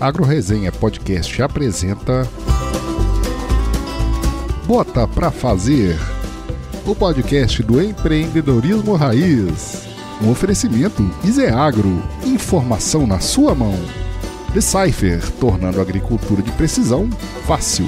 AgroResenha Podcast apresenta Bota pra Fazer, o podcast do empreendedorismo raiz. Um oferecimento Iseagro, informação na sua mão. Decipher, tornando a agricultura de precisão fácil.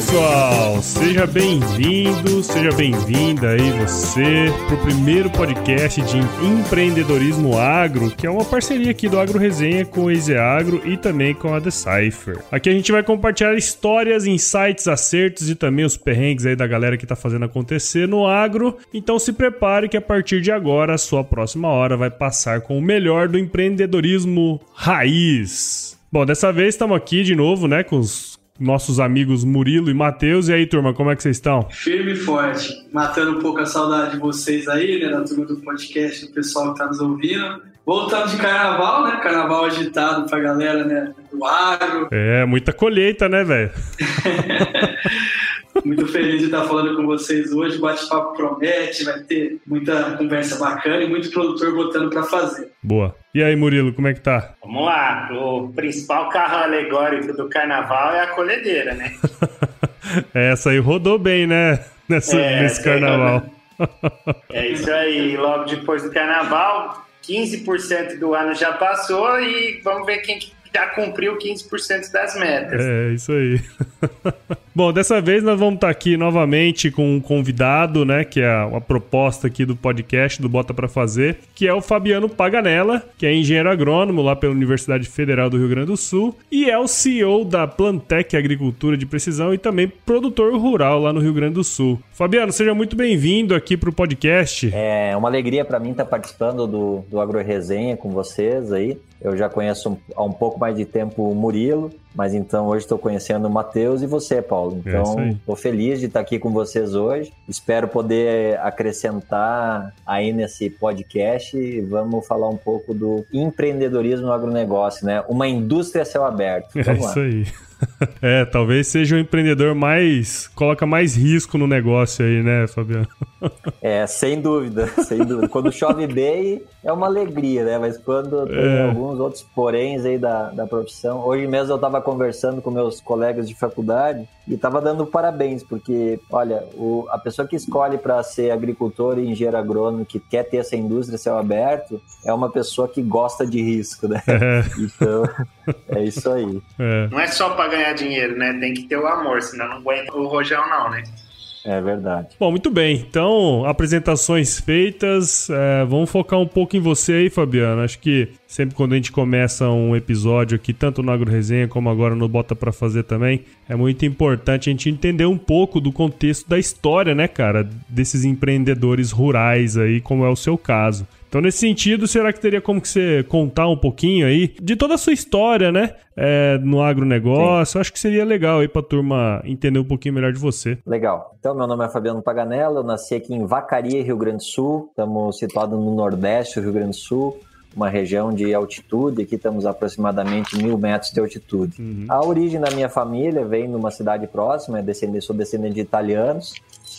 Pessoal. Seja bem-vindo, seja bem-vinda aí você pro primeiro podcast de empreendedorismo agro, que é uma parceria aqui do Agro Resenha com o Easy Agro e também com a Decipher. Aqui a gente vai compartilhar histórias, insights, acertos e também os perrengues aí da galera que tá fazendo acontecer no agro. Então se prepare que a partir de agora a sua próxima hora vai passar com o melhor do empreendedorismo raiz. Bom, dessa vez estamos aqui de novo, né, com os nossos amigos Murilo e Matheus. E aí, turma, como é que vocês estão? Firme e forte. Matando um pouco a saudade de vocês aí, né? Da turma do podcast, do pessoal que tá nos ouvindo. Voltando de carnaval, né? Carnaval agitado pra galera, né? Do agro. É, muita colheita, né, velho? Muito feliz de estar falando com vocês hoje. O bate-papo promete, vai ter muita conversa bacana e muito produtor botando para fazer. Boa. E aí, Murilo, como é que tá? Vamos lá. O principal carro alegórico do carnaval é a colhedeira, né? Essa aí rodou bem, né? Nessa, É, nesse carnaval. É isso aí. Logo depois do carnaval, 15% do ano já passou e vamos ver quem que já cumpriu 15% das metas. É, isso aí. Bom, dessa vez nós vamos estar aqui novamente com um convidado, né? Que é uma proposta aqui do podcast do Bota Pra Fazer, que é o Fabiano Paganella, que é engenheiro agrônomo lá pela Universidade Federal do Rio Grande do Sul e é o CEO da Plantec Agricultura de Precisão e também produtor rural lá no Rio Grande do Sul. Fabiano, seja muito bem-vindo aqui pro podcast. É uma alegria para mim estar participando do, do Agro Resenha com vocês aí. Eu já conheço há um pouco mais de tempo o Murilo, mas então hoje estou conhecendo o Matheus e você, Paulo. É Então, estou feliz de estar aqui com vocês hoje. Espero poder acrescentar aí nesse podcast. e Vamos falar um pouco do empreendedorismo no agronegócio, né? Uma indústria a céu aberto. É Vamos lá. isso aí. É, talvez seja o empreendedor mais. coloca mais risco no negócio aí, né, Fabiano? É, sem dúvida, sem dúvida. Quando chove bem, é uma alegria, né? Mas quando tem É. alguns outros poréns aí da, da profissão. Hoje mesmo eu estava conversando com meus colegas de faculdade e estava dando parabéns, porque, olha, o- a pessoa que escolhe para ser agricultor e engenheiro agrônomo, que quer ter essa indústria céu aberto, é uma pessoa que gosta de risco, né? É, Então, é isso aí. é. Não é só para ganhar dinheiro, né? Tem que ter o amor, senão não aguenta o rojão, não, né? É verdade. Bom, muito bem. Então, apresentações feitas. é, vamos focar um pouco em você aí, Fabiano. Acho que sempre quando a gente começa um episódio aqui, tanto no Agro Resenha como agora no Bota Pra Fazer também, é muito importante a gente entender um pouco do contexto da história, né, cara, desses empreendedores rurais aí, como é o seu caso. Então, nesse sentido, será que teria como que você contar um pouquinho aí de toda a sua história, né? é, no agronegócio? Acho que seria legal aí pra turma entender um pouquinho melhor de você. Legal. Então, meu nome é Fabiano Paganella, eu nasci aqui em Vacaria, Rio Grande do Sul. Estamos situados no Nordeste do Rio Grande do Sul, uma região de altitude. Aqui estamos aproximadamente mil metros de altitude. Uhum. A origem da minha família vem numa cidade próxima, é sou descendente de italianos.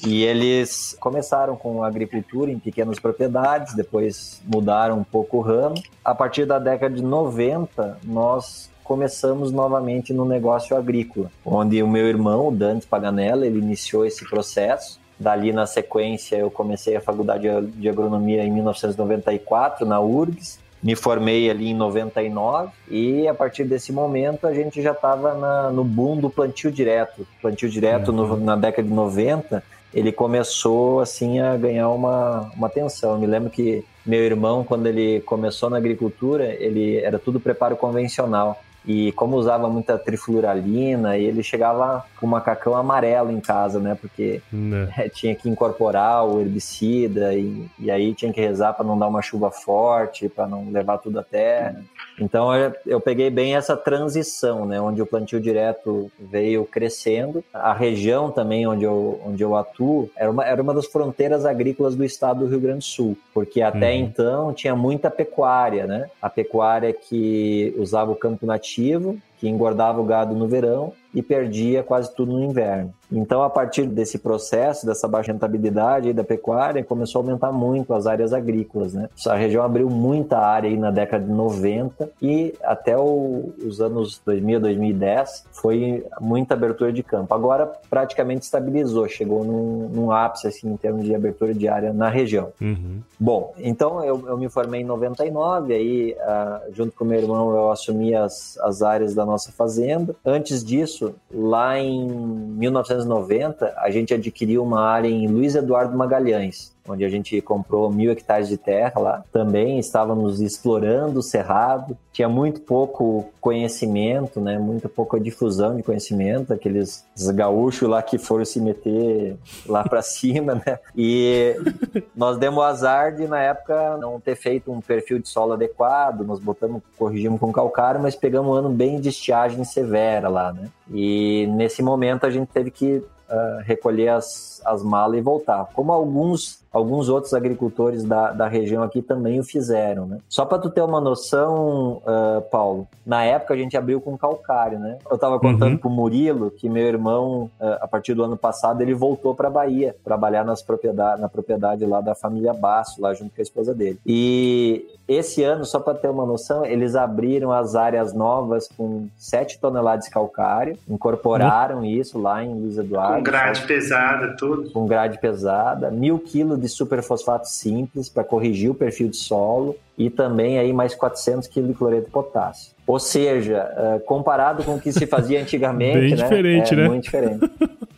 E eles começaram com agricultura em pequenas propriedades, depois mudaram um pouco o ramo. A partir da década de 90, nós começamos novamente no negócio agrícola, onde o meu irmão, o Dante Paganella, ele iniciou esse processo. Dali, na sequência, eu comecei a faculdade de agronomia em 1994, na URGS. Me formei ali em 99 e a partir desse momento a gente já estava no boom do plantio direto. Plantio direto no- na década de 90, ele começou assim a ganhar uma, uma atenção. Eu me lembro que meu irmão, quando ele começou na agricultura, ele era tudo preparo convencional. E como usava muita trifluralina, ele chegava com um macacão amarelo em casa, né? Porque é, tinha que incorporar o herbicida e, e aí tinha que rezar para não dar uma chuva forte, para não levar tudo a terra. Então eu, eu peguei bem essa transição, né, onde o plantio direto veio crescendo. A região também onde eu, onde eu atuo era uma, era uma das fronteiras agrícolas do estado do Rio Grande do Sul, porque até Uhum. então tinha muita pecuária, né? A pecuária que usava o campo nativo, que engordava o gado no verão e perdia quase tudo no inverno. Então, a partir desse processo, dessa baixa rentabilidade da pecuária, começou a aumentar muito as áreas agrícolas. Né? A região abriu muita área aí na década de 90 e até o, os anos 2000, 2010 foi muita abertura de campo. Agora, praticamente estabilizou, chegou num, num ápice assim, em termos de abertura de área na região. Uhum. Bom, então eu, eu, me formei em 99, aí uh, junto com meu irmão eu assumi as, as áreas da nossa fazenda. Antes disso, lá em 1990, a gente adquiriu uma área em Luiz Eduardo Magalhães onde a gente comprou mil hectares de terra lá. Também estávamos explorando o cerrado, tinha muito pouco conhecimento, né? Muito pouca difusão de conhecimento, aqueles gaúchos lá que foram se meter lá para cima, né? E nós demos azar de na época não ter feito um perfil de solo adequado, nós botamos, corrigimos com calcário, mas pegamos um ano bem de estiagem severa lá, né? E nesse momento a gente teve que uh, recolher as, as malas e voltar. Como alguns, alguns outros agricultores da, da região aqui também o fizeram, né? Só para tu ter uma noção, uh, Paulo, na época a gente abriu com calcário, né? Eu estava contando uhum. pro Murilo que meu irmão, uh, a partir do ano passado, ele voltou para Bahia, trabalhar nas propriedade, na propriedade lá da família Basso, lá junto com a esposa dele. E esse ano, só para ter uma noção, eles abriram as áreas novas com 7 toneladas de calcário, incorporaram uhum. isso lá em Luiz Eduardo. Com grade pesada, tudo. Com grade pesada, mil quilos de superfosfato simples para corrigir o perfil de solo e também aí mais 400 quilos de cloreto de potássio. Ou seja, eh, comparado com o que se fazia antigamente, Bem né, diferente, é né? muito diferente.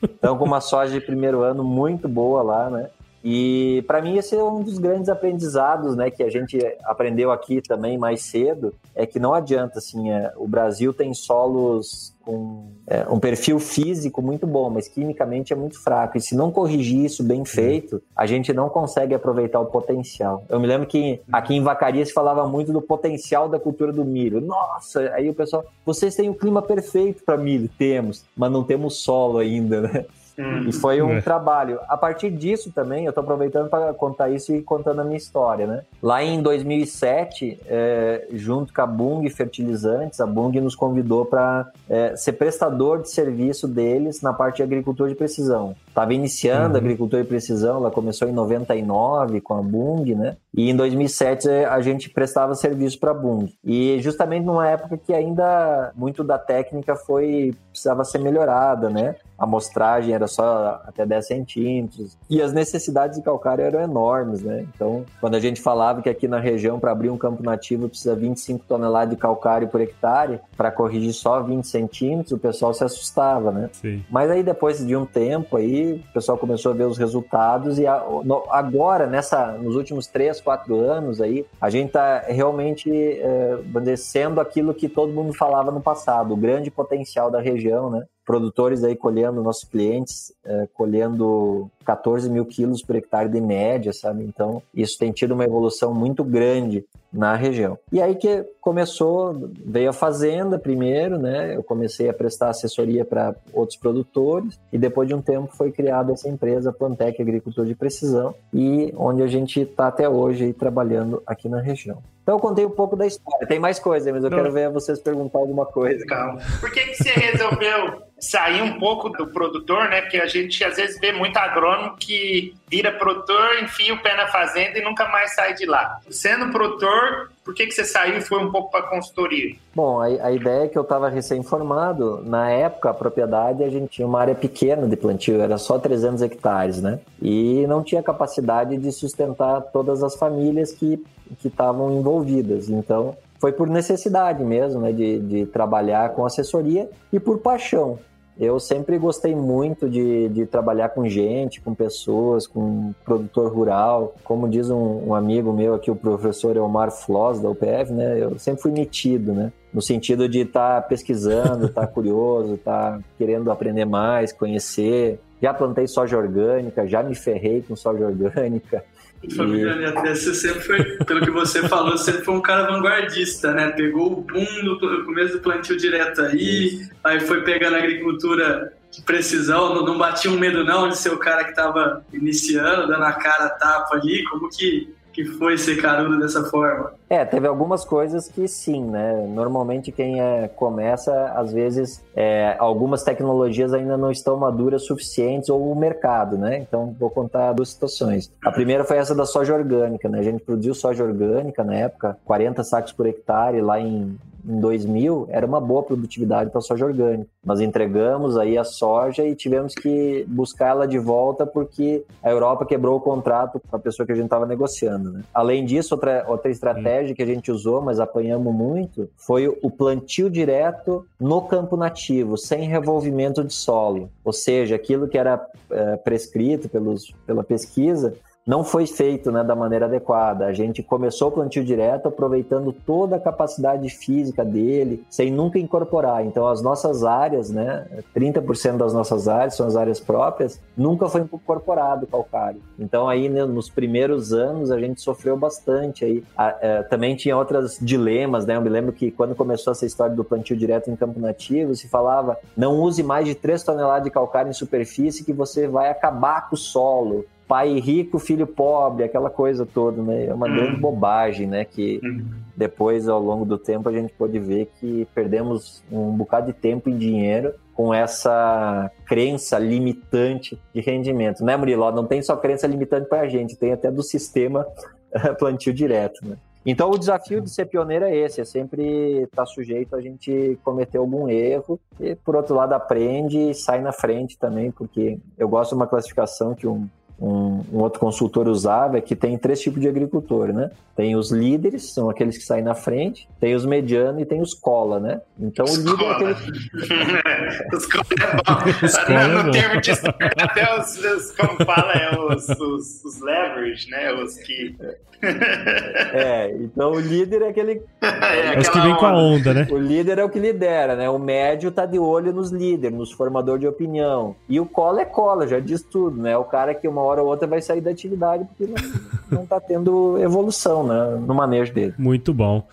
Então, com uma soja de primeiro ano muito boa lá, né? E para mim esse é um dos grandes aprendizados, né, que a gente aprendeu aqui também mais cedo, é que não adianta assim, é, o Brasil tem solos com é, um perfil físico muito bom, mas quimicamente é muito fraco. E se não corrigir isso bem feito, a gente não consegue aproveitar o potencial. Eu me lembro que aqui em Vacaria se falava muito do potencial da cultura do milho. Nossa, aí o pessoal, vocês têm o clima perfeito para milho, temos, mas não temos solo ainda, né? Hum. E foi um é. trabalho. A partir disso também, eu estou aproveitando para contar isso e contando a minha história, né? Lá em 2007, é, junto com a Bung Fertilizantes, a Bung nos convidou para é, ser prestador de serviço deles na parte de agricultura de precisão. Estava iniciando uhum. agricultura de precisão, ela começou em 99 com a Bung, né? E em 2007 a gente prestava serviço para a Bung. E justamente numa época que ainda muito da técnica foi precisava ser melhorada, né? A amostragem era só até 10 centímetros e as necessidades de calcário eram enormes, né? Então, quando a gente falava que aqui na região para abrir um campo nativo precisa 25 toneladas de calcário por hectare para corrigir só 20 centímetros, o pessoal se assustava, né? Sim. Mas aí depois de um tempo aí o pessoal começou a ver os resultados e agora nessa nos últimos 3, 4 anos aí a gente está realmente é, sendo aquilo que todo mundo falava no passado, o grande potencial da região, né? Produtores aí colhendo, nossos clientes é, colhendo 14 mil quilos por hectare de média, sabe? Então, isso tem tido uma evolução muito grande na região. E aí que começou, veio a fazenda primeiro, né? Eu comecei a prestar assessoria para outros produtores e depois de um tempo foi criada essa empresa Plantec Agricultura de Precisão e onde a gente está até hoje aí, trabalhando aqui na região. Então eu contei um pouco da história. Tem mais coisa, mas eu Não. quero ver vocês perguntar alguma coisa. Calma. Por que, que você resolveu sair um pouco do produtor, né? Porque a gente às vezes vê muito agrônomo que vira produtor, enfia o pé na fazenda e nunca mais sai de lá. Sendo produtor, por que, que você saiu e foi um pouco para consultoria? Bom, a, a, ideia é que eu estava recém-formado. Na época, a propriedade, a gente tinha uma área pequena de plantio, era só 300 hectares, né? E não tinha capacidade de sustentar todas as famílias que estavam envolvidas. Então, foi por necessidade mesmo, né, de, de trabalhar com assessoria e por paixão. Eu sempre gostei muito de, de trabalhar com gente, com pessoas, com produtor rural. Como diz um, um amigo meu aqui, o professor Elmar Floss, da UPF, né? Eu sempre fui metido, né? No sentido de estar tá pesquisando, estar tá curioso, estar tá querendo aprender mais, conhecer. Já plantei soja orgânica, já me ferrei com soja orgânica. Família e... você sempre foi, pelo que você falou, sempre foi um cara vanguardista, né? Pegou o boom no começo do plantio direto aí, aí foi pegando a agricultura de precisão, não, não batia um medo não de ser o cara que estava iniciando, dando a cara a tapa ali, como que que foi ser carudo dessa forma? É, teve algumas coisas que sim, né? Normalmente quem é, começa, às vezes, é, algumas tecnologias ainda não estão maduras suficientes ou o mercado, né? Então, vou contar duas situações. A primeira foi essa da soja orgânica, né? A gente produziu soja orgânica na época, 40 sacos por hectare lá em em 2000 era uma boa produtividade para soja orgânica. Nós entregamos aí a soja e tivemos que buscar ela de volta porque a Europa quebrou o contrato com a pessoa que a gente estava negociando. Né? Além disso, outra, outra estratégia que a gente usou, mas apanhamos muito, foi o plantio direto no campo nativo, sem revolvimento de solo. Ou seja, aquilo que era é, prescrito pelos, pela pesquisa, não foi feito né, da maneira adequada. A gente começou o plantio direto aproveitando toda a capacidade física dele, sem nunca incorporar. Então, as nossas áreas, né, 30% das nossas áreas são as áreas próprias, nunca foi incorporado calcário. Então, aí né, nos primeiros anos a gente sofreu bastante. Aí. É, também tinha outros dilemas, né? Eu me lembro que quando começou essa história do plantio direto em campo nativo, se falava não use mais de 3 toneladas de calcário em superfície que você vai acabar com o solo pai rico, filho pobre, aquela coisa toda, né? É uma hum. grande bobagem, né? Que hum. depois, ao longo do tempo, a gente pode ver que perdemos um bocado de tempo e dinheiro com essa crença limitante de rendimento, né, Murilo? Não tem só crença limitante para a gente, tem até do sistema plantio direto, né? Então, o desafio de ser pioneiro é esse: é sempre estar tá sujeito a gente cometer algum erro e, por outro lado, aprende e sai na frente também, porque eu gosto de uma classificação que um, um, um, outro consultor usava é que tem três tipos de agricultor, né? Tem os líderes, são aqueles que saem na frente, tem os medianos e tem os cola, né? Então o líder é aquele. os cola é bom. Escola no, no termo de até os, os, como fala, é os, os, os leverage, né? Os que. é, então o líder é aquele. É, é os que vem com a onda, né? O líder é o que lidera, né? O médio tá de olho nos líderes, nos formadores de opinião. E o cola é cola, já diz tudo, né? O cara que uma hora ou outra vai sair da atividade porque não, não tá tendo evolução né, no manejo dele. Muito bom.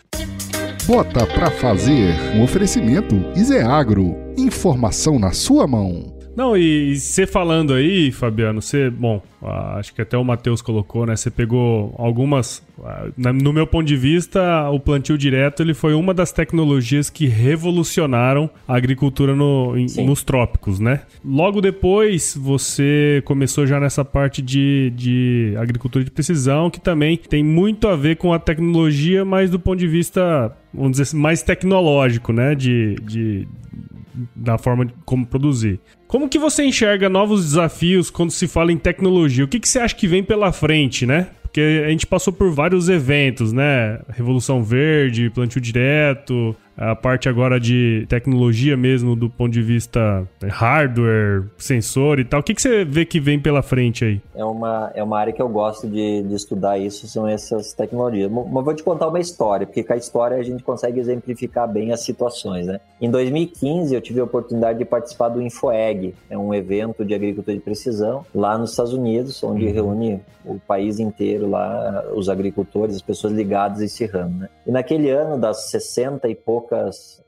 Bota para fazer um oferecimento Iseagro. Informação na sua mão. Não, e você falando aí, Fabiano, você, bom, acho que até o Matheus colocou, né? Você pegou algumas. No meu ponto de vista, o plantio direto ele foi uma das tecnologias que revolucionaram a agricultura no, em, nos trópicos, né? Logo depois, você começou já nessa parte de, de agricultura de precisão, que também tem muito a ver com a tecnologia, mas do ponto de vista, vamos dizer assim, mais tecnológico, né? De, de, da forma como produzir. Como que você enxerga novos desafios quando se fala em tecnologia? O que, que você acha que vem pela frente, né? Porque a gente passou por vários eventos, né? Revolução Verde, plantio direto, a parte agora de tecnologia mesmo, do ponto de vista hardware, sensor e tal. O que, que você vê que vem pela frente aí? É uma, é uma área que eu gosto de, de estudar isso, são essas tecnologias. Mas vou te contar uma história, porque com a história a gente consegue exemplificar bem as situações, né? Em 2015 eu tive a oportunidade de participar do InfoEg, é um evento de agricultura de precisão lá nos Estados Unidos, onde uhum. reúne o país inteiro lá, os agricultores, as pessoas ligadas a esse ramo, né? E naquele ano, das 60 e poucas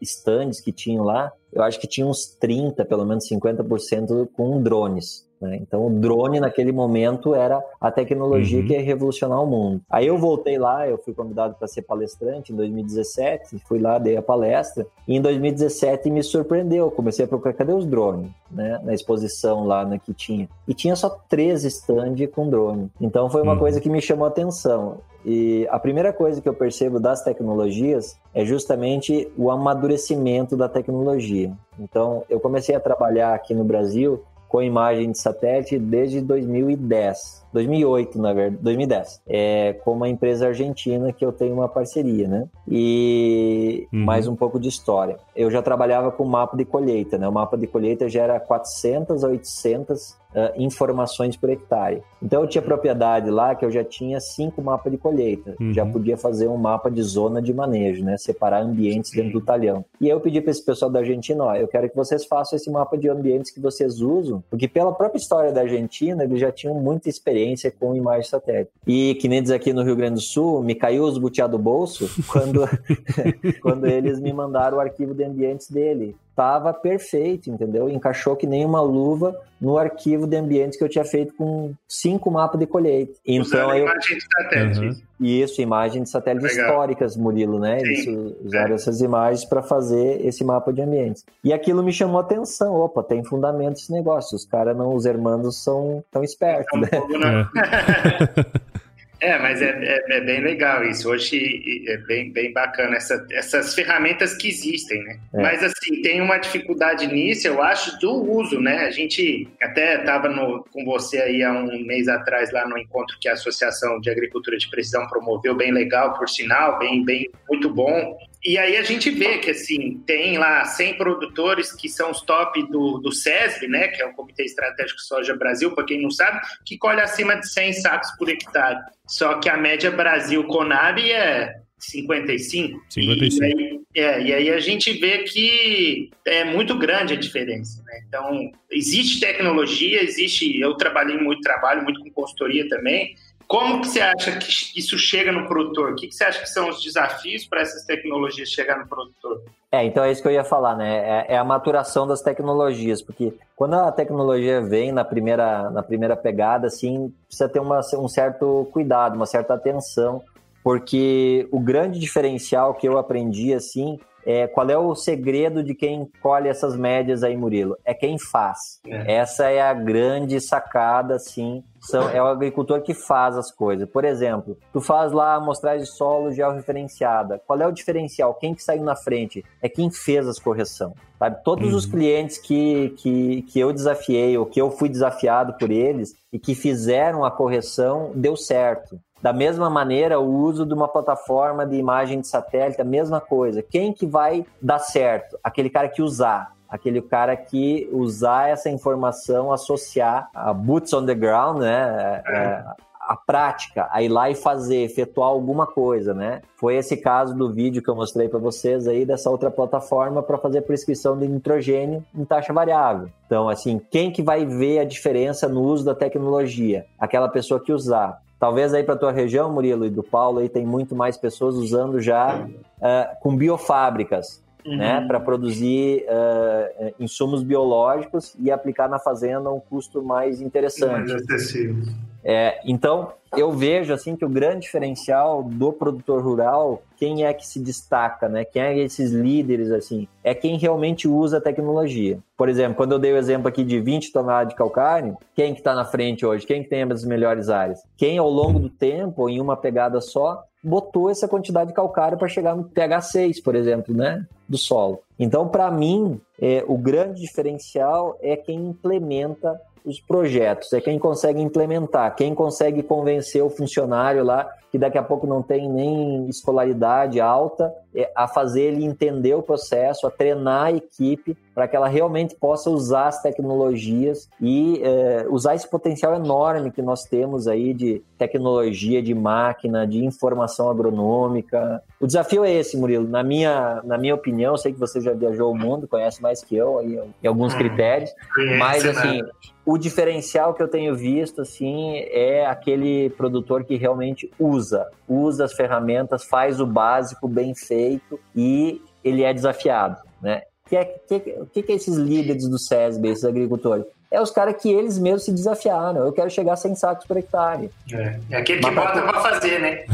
stands que tinham lá, eu acho que tinha uns 30, pelo menos 50% com drones. Né? Então, o drone naquele momento era a tecnologia uhum. que ia revolucionar o mundo. Aí eu voltei lá, eu fui convidado para ser palestrante em 2017, fui lá, dei a palestra, e em 2017 me surpreendeu. Comecei a procurar, cadê os drones? Né? Na exposição lá né, que tinha. E tinha só três stands com drone. Então, foi uma uhum. coisa que me chamou a atenção. E a primeira coisa que eu percebo das tecnologias é justamente o amadurecimento da tecnologia. Então, eu comecei a trabalhar aqui no Brasil com imagem de satélite desde 2010. 2008, na verdade, 2010. É com uma empresa argentina que eu tenho uma parceria, né? E uhum. mais um pouco de história. Eu já trabalhava com mapa de colheita, né? O mapa de colheita gera 400 a 800 Uh, informações por hectare. Então eu tinha propriedade lá que eu já tinha cinco mapas de colheita, uhum. já podia fazer um mapa de zona de manejo, né? Separar ambientes dentro do talhão. E eu pedi para esse pessoal da Argentina, ó, eu quero que vocês façam esse mapa de ambientes que vocês usam, porque pela própria história da Argentina eles já tinham muita experiência experiência com imagem satélite. E que nem diz aqui no Rio Grande do Sul, me caiu os butiá do bolso quando, quando eles me mandaram o arquivo de ambientes dele estava perfeito, entendeu? Encaixou que nem uma luva no arquivo de ambientes que eu tinha feito com cinco mapas de colheita. Então Usando eu imagem de satélite. Uhum. isso, imagens de satélites Legal. históricas, Murilo, né? Eles Sim. usaram É. essas imagens para fazer esse mapa de ambientes. E aquilo me chamou a atenção. Opa, tem fundamento esse negócio. Os caras não, os hermanos são tão espertos, né? um pouco na- É, mas é, é- é bem legal isso. Hoje é bem, bem bacana essa- essas ferramentas que existem, né? É. Mas assim, tem uma dificuldade nisso, eu acho, do uso, né? A gente até estava com você aí há um mês atrás lá no encontro que a Associação de Agricultura de Precisão promoveu, bem legal, por sinal, bem, bem muito bom. E aí a gente vê que assim, tem lá 100 produtores que são os top do, do SESB, né, que é o Comitê Estratégico Soja Brasil, para quem não sabe, que colhe acima de 100 sacos por hectare. Só que a média Brasil Conab é 55. 55. E aí, é, e aí a gente vê que é muito grande a diferença, né? Então, existe tecnologia, existe, eu trabalhei muito, trabalho muito com consultoria também, como que você acha que isso chega no produtor? O que, que você acha que são os desafios para essas tecnologias chegar no produtor? É, então é isso que eu ia falar, né? É, é a maturação das tecnologias, porque quando a tecnologia vem na primeira, na primeira pegada, assim, precisa ter uma, um certo cuidado, uma certa atenção, porque o grande diferencial que eu aprendi, assim, é qual é o segredo de quem colhe essas médias aí, Murilo? É quem faz. É. Essa é a grande sacada, assim, são, é o agricultor que faz as coisas. Por exemplo, tu faz lá a amostragem de solo georreferenciada. Qual é o diferencial? Quem que saiu na frente? É quem fez as correções. Sabe? Todos os clientes que, que, que eu desafiei ou que eu fui desafiado por eles e que fizeram a correção, deu certo. Da mesma maneira, o uso de uma plataforma de imagem de satélite, a mesma coisa. Quem que vai dar certo? Aquele cara que usar aquele cara que usar essa informação, associar a boots on the ground, né? É, a prática, a ir lá e fazer, efetuar alguma coisa, né? Foi esse caso do vídeo que eu mostrei para vocês aí dessa outra plataforma para fazer prescrição de nitrogênio em taxa variável. Então, assim, quem que vai ver a diferença no uso da tecnologia? Aquela pessoa que usar. Talvez aí para tua região, Murilo e do Paulo, aí tem muito mais pessoas usando já uh, com biofábricas, uhum. né, para produzir uh, insumos biológicos e aplicar na fazenda um custo mais interessante. Mais acessível. É, então, eu vejo assim que o grande diferencial do produtor rural, quem é que se destaca, né? Quem é esses líderes assim? É quem realmente usa a tecnologia. Por exemplo, quando eu dei o exemplo aqui de 20 toneladas de calcário, quem que está na frente hoje? Quem que tem as melhores áreas? Quem ao longo do tempo, em uma pegada só, botou essa quantidade de calcário para chegar no pH 6, por exemplo, né? Do solo. Então, para mim, é, o grande diferencial é quem implementa os projetos, é quem consegue implementar, quem consegue convencer o funcionário lá que daqui a pouco não tem nem escolaridade alta, é, a fazer ele entender o processo, a treinar a equipe para que ela realmente possa usar as tecnologias e é, usar esse potencial enorme que nós temos aí de tecnologia, de máquina, de informação agronômica. O desafio é esse, Murilo. Na minha, na minha opinião, sei que você já viajou o mundo, conhece mais que eu aí, em alguns critérios, Conhece, mas né? assim, o diferencial que eu tenho visto assim é aquele produtor que realmente usa, usa as ferramentas, faz o básico bem feito e ele é desafiado, né? O que, que, que, que é esses líderes do SESB, esses agricultores? É os caras que eles mesmos se desafiaram. Eu quero chegar a 100 sacos por hectare. É, é aquele que bota pra fazer, né?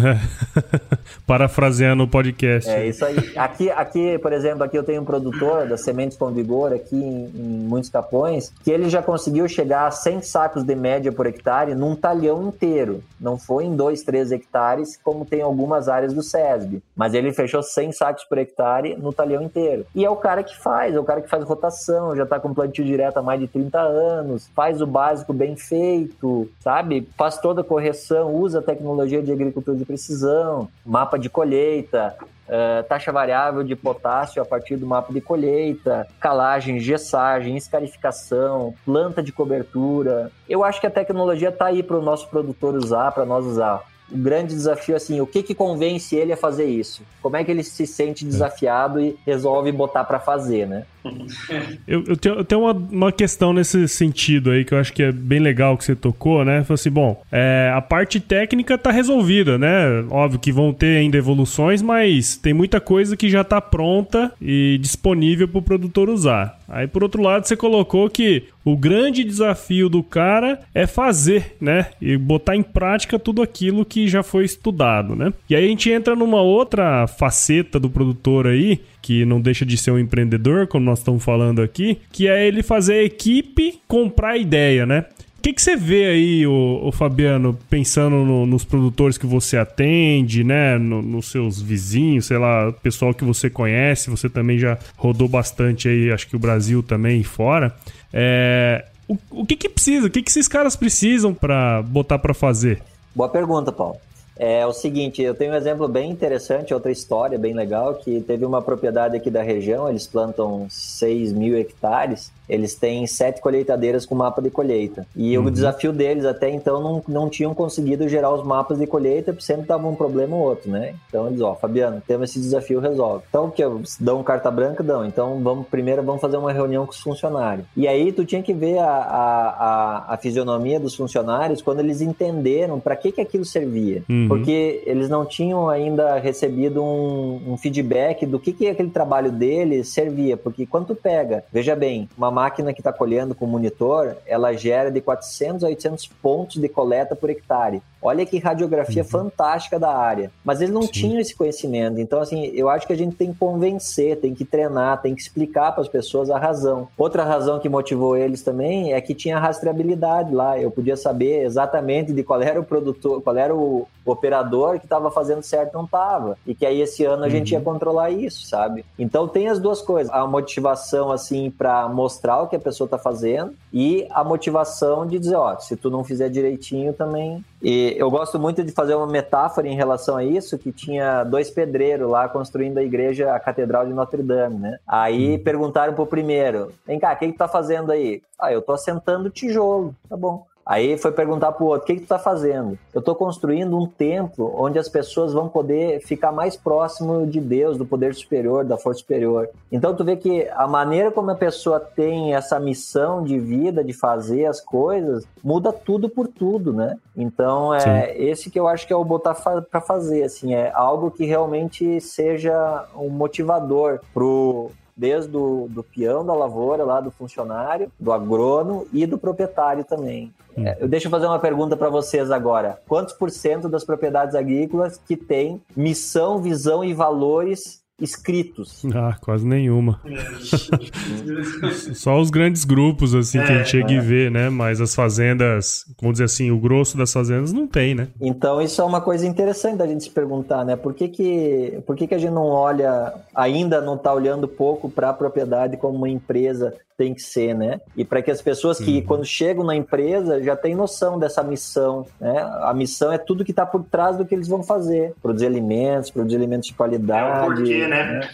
Parafraseando o podcast. É isso aí. Aqui, aqui, por exemplo, aqui eu tenho um produtor das Sementes com Vigor aqui em, em muitos capões, que ele já conseguiu chegar a 100 sacos de média por hectare num talhão inteiro. Não foi em 2, 3 hectares, como tem algumas áreas do SESB. Mas ele fechou 100 sacos por hectare no talhão inteiro. E é o cara que faz, é o cara que faz rotação, já está com plantio direto há mais de 30 anos, faz o básico bem feito, sabe? Faz toda a correção, usa a tecnologia de agricultura de precisão, mapa de colheita, Uh, taxa variável de potássio a partir do mapa de colheita, calagem, gessagem, escarificação, planta de cobertura. Eu acho que a tecnologia está aí para o nosso produtor usar, para nós usar. o grande desafio assim, o que que convence ele a fazer isso? Como é que ele se sente desafiado e resolve botar para fazer, né? Eu, eu, tenho, eu tenho uma, uma, questão nesse sentido aí que eu acho que é bem legal que você tocou, né? Falei assim, bom, é, a parte técnica tá resolvida, né? Óbvio que vão ter ainda evoluções, mas tem muita coisa que já tá pronta e disponível para o produtor usar. Aí, por outro lado, você colocou que o grande desafio do cara é fazer, né? E botar em prática tudo aquilo que já foi estudado, né? E aí a gente entra numa outra faceta do produtor aí, que não deixa de ser um empreendedor, como nós estamos falando aqui, que é ele fazer equipe comprar ideia, né? O que, que você vê aí, o, Fabiano, pensando no, nos produtores que você atende, né? No, nos seus vizinhos, sei lá, pessoal que você conhece, você também já rodou bastante aí, acho que o Brasil também fora. É, o, o que, que precisa? O que, que esses caras precisam para botar para fazer? Boa pergunta, Paulo. É o seguinte, eu tenho um exemplo bem interessante, outra história bem legal, que teve uma propriedade aqui da região, eles plantam 6 mil hectares, eles têm sete colheitadeiras com mapa de colheita. E uhum. o desafio deles até então não, não tinham conseguido gerar os mapas de colheita, sempre tava um problema ou outro, né? Então eles, ó, Fabiano, temos esse desafio, resolve. Então o que? Dão carta branca? Dão. Então vamos primeiro vamos fazer uma reunião com os funcionários. E aí tu tinha que ver a, a, a, a fisionomia dos funcionários quando eles entenderam para que, que aquilo servia. Uhum. Porque eles não tinham ainda recebido um, um feedback do que, que aquele trabalho deles servia. Porque quando tu pega, veja bem, uma máquina que está colhendo com monitor, ela gera de 400 a 800 pontos de coleta por hectare. Olha que radiografia uhum. fantástica da área. Mas eles não Sim. tinham esse conhecimento. Então, assim, eu acho que a gente tem que convencer, tem que treinar, tem que explicar para as pessoas a razão. Outra razão que motivou eles também é que tinha rastreabilidade lá. Eu podia saber exatamente de qual era o produtor, qual era o operador que estava fazendo certo não estava. E que aí esse ano a gente ia uhum. controlar isso, sabe? Então tem as duas coisas. A motivação, assim, para mostrar mostrar o que a pessoa está fazendo e a motivação de dizer, ó, se tu não fizer direitinho também. E eu gosto muito de fazer uma metáfora em relação a isso, que tinha dois pedreiros lá construindo a igreja, a Catedral de Notre Dame, né? Aí hum. perguntaram pro primeiro, vem cá, o que, que tá fazendo aí? Ah, eu tô assentando tijolo, tá bom. Aí foi perguntar pro outro, o que, que tu tá fazendo? Eu tô construindo um templo onde as pessoas vão poder ficar mais próximo de Deus, do poder superior, da força superior. Então tu vê que a maneira como a pessoa tem essa missão de vida, de fazer as coisas, muda tudo por tudo, né? Então é Sim. esse que eu acho que é o botar para fazer, assim, é algo que realmente seja um motivador pro desde o do peão da lavoura, lá do funcionário, do agrônomo e do proprietário também. Hum. É, eu deixo eu fazer uma pergunta para vocês agora. Quantos por cento das propriedades agrícolas que têm missão, visão e valores escritos. Ah, quase nenhuma. Só os grandes grupos, assim, é, que a gente chega é. e vê, né? Mas as fazendas, vamos dizer assim, o grosso das fazendas não tem, né? Então, isso é uma coisa interessante da gente se perguntar, né? Por que que, por que, que a gente não olha, ainda não está olhando pouco para a propriedade como uma empresa tem que ser, né? E para que as pessoas que, uhum. quando chegam na empresa, já têm noção dessa missão, né? A missão é tudo que está por trás do que eles vão fazer. Produzir alimentos, produzir alimentos de qualidade. É o porquê, né? né?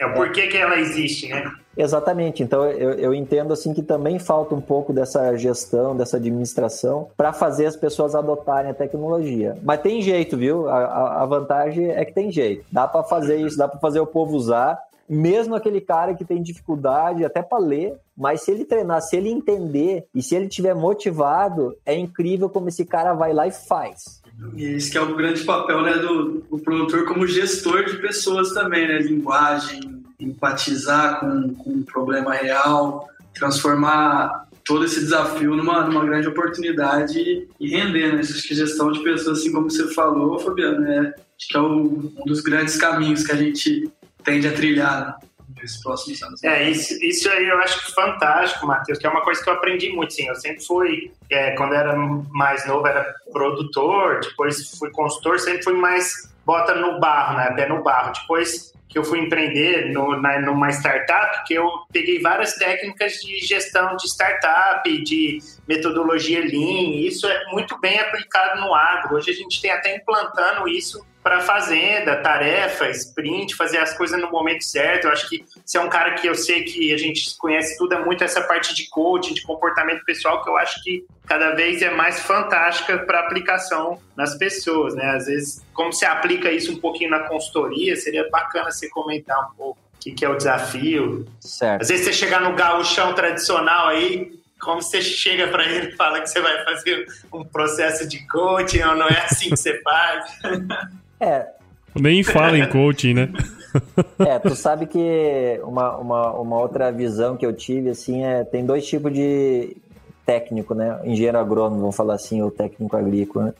É o porquê que ela existe, né? Exatamente. Então eu, eu entendo assim que também falta um pouco dessa gestão, dessa administração para fazer as pessoas adotarem a tecnologia. Mas tem jeito, viu? A, a vantagem é que tem jeito. Dá para fazer isso, dá para fazer o povo usar mesmo aquele cara que tem dificuldade até para ler, mas se ele treinar, se ele entender e se ele tiver motivado, é incrível como esse cara vai lá e faz. E isso que é o grande papel né, do, do produtor como gestor de pessoas também, né? Linguagem, empatizar com, com um problema real, transformar todo esse desafio numa, numa grande oportunidade e render, né? Acho que gestão de pessoas, assim como você falou, Fabiano, né? acho que é o, um dos grandes caminhos que a gente tende a trilhar nesses próximos anos. É, isso, isso aí eu acho fantástico, Matheus, que é uma coisa que eu aprendi muito, sim. Eu sempre fui, é, quando era mais novo, era produtor, depois fui consultor, sempre fui mais bota no barro, né? Pé no barro. Depois que eu fui empreender no, na, numa startup, que eu peguei várias técnicas de gestão de startup, de metodologia Lean, isso é muito bem aplicado no agro. Hoje a gente tem até implantando isso para fazenda, tarefa, sprint, fazer as coisas no momento certo. Eu acho que você é um cara que eu sei que a gente conhece tudo, é muito essa parte de coaching, de comportamento pessoal, que eu acho que cada vez é mais fantástica para aplicação nas pessoas, né? Às vezes, como você aplica isso um pouquinho na consultoria, seria bacana você comentar um pouco o que, que é o desafio. Certo. Às vezes você chegar no gauchão tradicional aí, como você chega para ele e fala que você vai fazer um processo de coaching ou não é assim que você faz? É. Nem fala em coaching, né? é, tu sabe que uma, uma, uma outra visão que eu tive, assim, é tem dois tipos de técnico, né? Engenheiro agrônomo, vamos falar assim, ou técnico agrícola, né?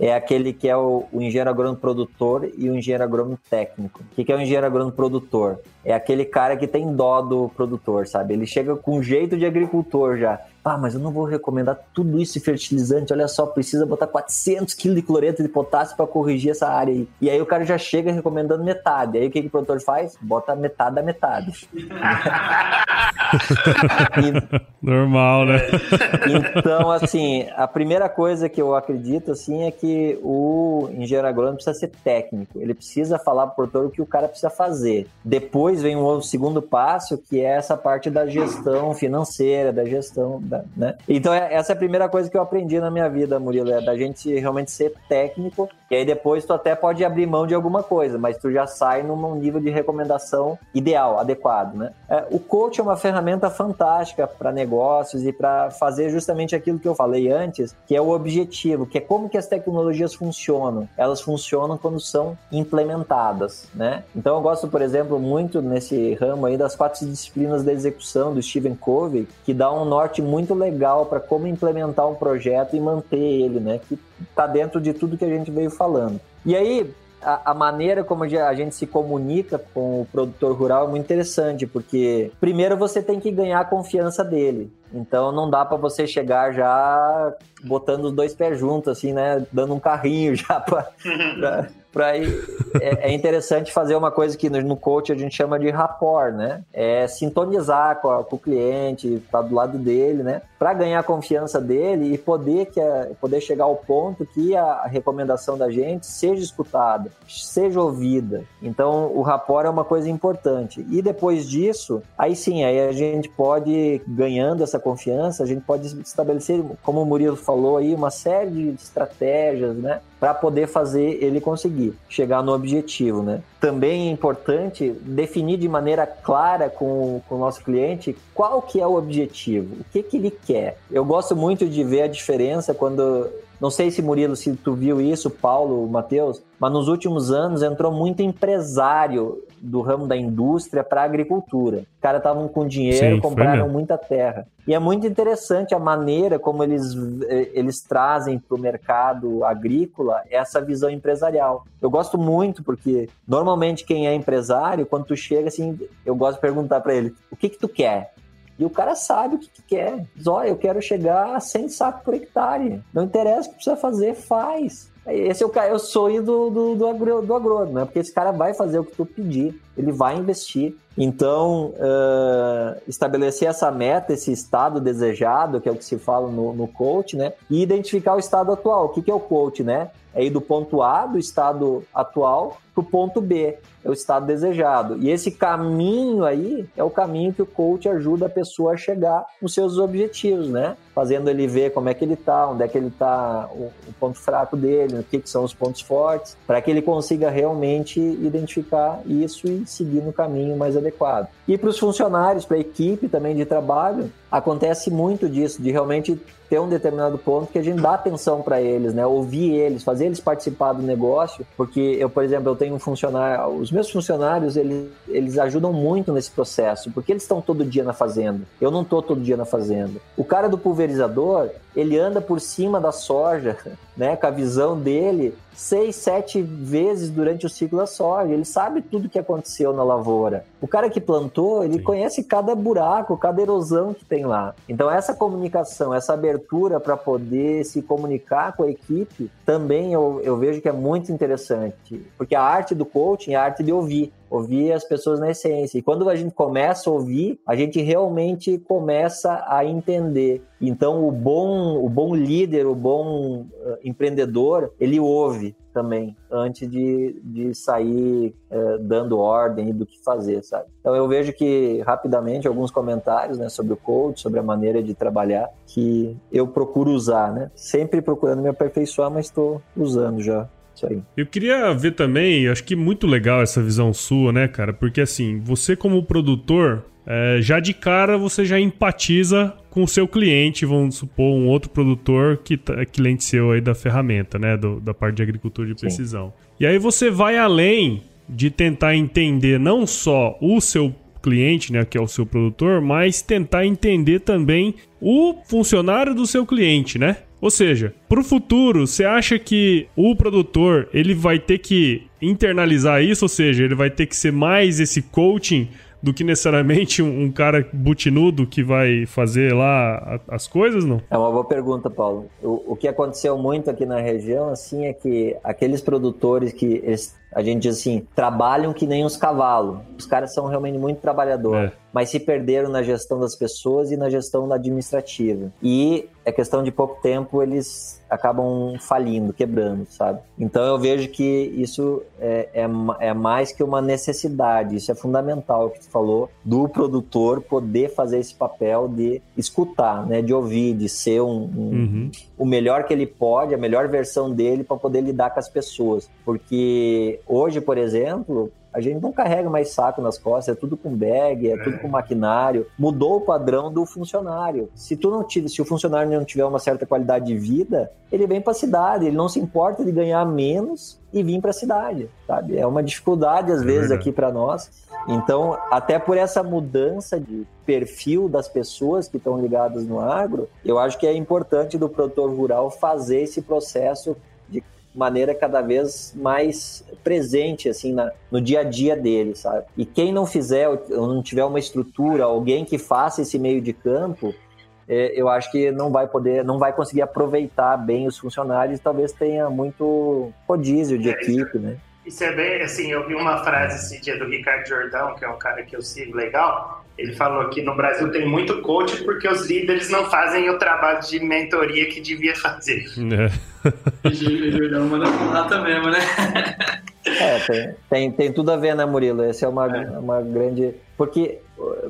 é aquele que é o, o engenheiro agrônomo produtor e o engenheiro agrônomo técnico. O que, que é o engenheiro agrônomo produtor? É aquele cara que tem dó do produtor, sabe? Ele chega com jeito de agricultor já. Ah, mas eu não vou recomendar tudo isso de fertilizante. Olha só, precisa botar 400 kg de cloreto de potássio para corrigir essa área aí. E aí o cara já chega recomendando metade. Aí o que, que o produtor faz? Bota metade da metade. e... Normal, né? Então, assim, a primeira coisa que eu acredito, assim, é que o engenheiro agrônomo precisa ser técnico. Ele precisa falar para o produtor o que o cara precisa fazer. Depois vem um segundo passo, que é essa parte da gestão financeira, da gestão né? Então, é, essa é a primeira coisa que eu aprendi na minha vida, Murilo, é da gente realmente ser técnico, e aí depois tu até pode abrir mão de alguma coisa, mas tu já sai num nível de recomendação ideal, adequado, né? É, o coach é uma ferramenta fantástica para negócios e para fazer justamente aquilo que eu falei antes, que é o objetivo, que é como que as tecnologias funcionam. Elas funcionam quando são implementadas, né? Então, eu gosto, por exemplo, muito nesse ramo aí das quatro disciplinas da execução do Stephen Covey, que dá um norte muito muito legal para como implementar um projeto e manter ele, né? Que está dentro de tudo que a gente veio falando. E aí, a, a, maneira como a gente se comunica com o produtor rural é muito interessante, porque primeiro você tem que ganhar a confiança dele. Então não dá para você chegar já botando os dois pés juntos, assim, né? Dando um carrinho já para para é, é, interessante fazer uma coisa que no, no coach a gente chama de rapport, né? É sintonizar com, a, com o cliente, estar tá do lado dele, né? Para ganhar a confiança dele e poder que a, poder chegar ao ponto que a, recomendação da gente seja escutada, seja ouvida. Então o rapport é uma coisa importante. E depois disso, aí sim, aí a gente pode ganhando essa confiança, a gente pode estabelecer, como o Murilo falou aí, uma série de estratégias, né? Para poder fazer ele conseguir chegar no objetivo, né? Também é importante definir de maneira clara com, com o nosso cliente qual que é o objetivo, o que que ele quer. Eu gosto muito de ver a diferença quando não sei se Murilo, se tu viu isso, Paulo, Matheus, mas nos últimos anos entrou muito empresário do ramo da indústria para a agricultura. Os caras estavam com dinheiro, Sim, compraram muita terra. E é muito interessante a maneira como eles, eh, eles trazem para o mercado agrícola essa visão empresarial. Eu gosto muito porque normalmente quem é empresário, quando tu chega assim, eu gosto de perguntar para ele: o que que tu quer? E o cara sabe o que, que quer. Diz, olha, eu quero chegar a 100 sacos por hectare. Não interessa o que precisa fazer, faz. Esse é o, é o sonho do, do, do, agro, do agrônomo, né? Porque esse cara vai fazer o que tu pedir, ele vai investir. Então, uh, estabelecer essa meta, esse estado desejado, que é o que se fala no, no coach, né? E identificar o estado atual. O que, que é o coach, né? É ir do ponto A, do estado atual, para o ponto B é o estado desejado. E esse caminho aí é o caminho que o coach ajuda a pessoa a chegar nos seus objetivos, né? Fazendo ele ver como é que ele tá, onde é que ele tá, o, o ponto fraco dele, o que, que são os pontos fortes, para que ele consiga realmente identificar isso e seguir no caminho mais adequado. E para os funcionários, para a equipe também de trabalho, acontece muito disso, de realmente ter um determinado ponto que a gente dá atenção para eles, né? Ouvir eles, fazer eles participar do negócio, porque eu, por exemplo, eu tenho um funcionário, os meus funcionários, eles, eles ajudam muito nesse processo, porque eles estão todo dia na fazenda. Eu não estou todo dia na fazenda. O cara do pulverizador, ele anda por cima da soja, né, com a visão dele, seis, sete vezes durante o ciclo da soja. Ele sabe tudo que aconteceu na lavoura. O cara que plantou, ele Sim. conhece cada buraco, cada erosão que tem lá. Então, essa comunicação, essa abertura para poder se comunicar com a equipe, também eu, eu vejo que é muito interessante. Porque a arte do coaching é a arte de ouvir. Ouvir as pessoas na essência. E quando a gente começa a ouvir, a gente realmente começa a entender. Então, o bom, o bom líder, o bom uh, empreendedor, ele ouve também antes de, de sair uh, dando ordem do que fazer, sabe? Então, eu vejo que rapidamente alguns comentários né, sobre o coach, sobre a maneira de trabalhar, que eu procuro usar, né? Sempre procurando me aperfeiçoar, mas estou usando já isso aí. Eu queria ver também, acho que muito legal essa visão sua, né, cara? Porque assim, você como produtor, é, já de cara você já empatiza com o seu cliente, vamos supor, um outro produtor que é cliente seu aí da ferramenta, né? Do, da parte de agricultura de precisão. Sim. E aí você vai além de tentar entender não só o seu cliente, né, que é o seu produtor, mas tentar entender também o funcionário do seu cliente, né? Ou seja, para o futuro, você acha que o produtor ele vai ter que internalizar isso? Ou seja, ele vai ter que ser mais esse coaching do que necessariamente um, um, cara butinudo que vai fazer lá as coisas, não? É uma boa pergunta, Paulo. O, o que aconteceu muito aqui na região, assim, é que aqueles produtores que eles a gente diz assim, trabalham que nem os cavalos. Os caras são realmente muito trabalhadores, é. Mas se perderam na gestão das pessoas e na gestão administrativa. E é questão de pouco tempo eles acabam falindo, quebrando, sabe? Então eu vejo que isso é, é, é mais que uma necessidade, isso é fundamental o que tu falou, do produtor poder fazer esse papel de escutar, né? De ouvir, de ser um, um uhum. o melhor que ele pode, a melhor versão dele para poder lidar com as pessoas. Porque hoje, por exemplo, a gente não carrega mais saco nas costas, é tudo com bag, é, é. tudo com maquinário. Mudou o padrão do funcionário. Se tu não tiver, se o funcionário não tiver uma certa qualidade de vida, ele vem para a cidade, ele não se importa de ganhar menos e vir para a cidade, sabe? É uma dificuldade às é vezes aqui para nós. Então, até por essa mudança de perfil das pessoas que estão ligadas no agro, eu acho que é importante do produtor rural fazer esse processo maneira cada vez mais presente assim na, no dia a dia dele, sabe? E quem não fizer ou não tiver uma estrutura, alguém que faça esse meio de campo, é, eu acho que não vai poder, não vai conseguir aproveitar bem os funcionários, talvez tenha muito rodízio de é, equipe, né? Isso é bem, assim, eu vi uma frase esse dia do Ricardo Jordão, que é um cara que eu sigo legal, ele falou que no Brasil tem muito coach porque os líderes não fazem o trabalho de mentoria que devia fazer. É. Jordão manda lata mesmo, né? É, tem, tem, tem, tudo a ver, né, Murilo? Essa é uma, é. uma grande. Porque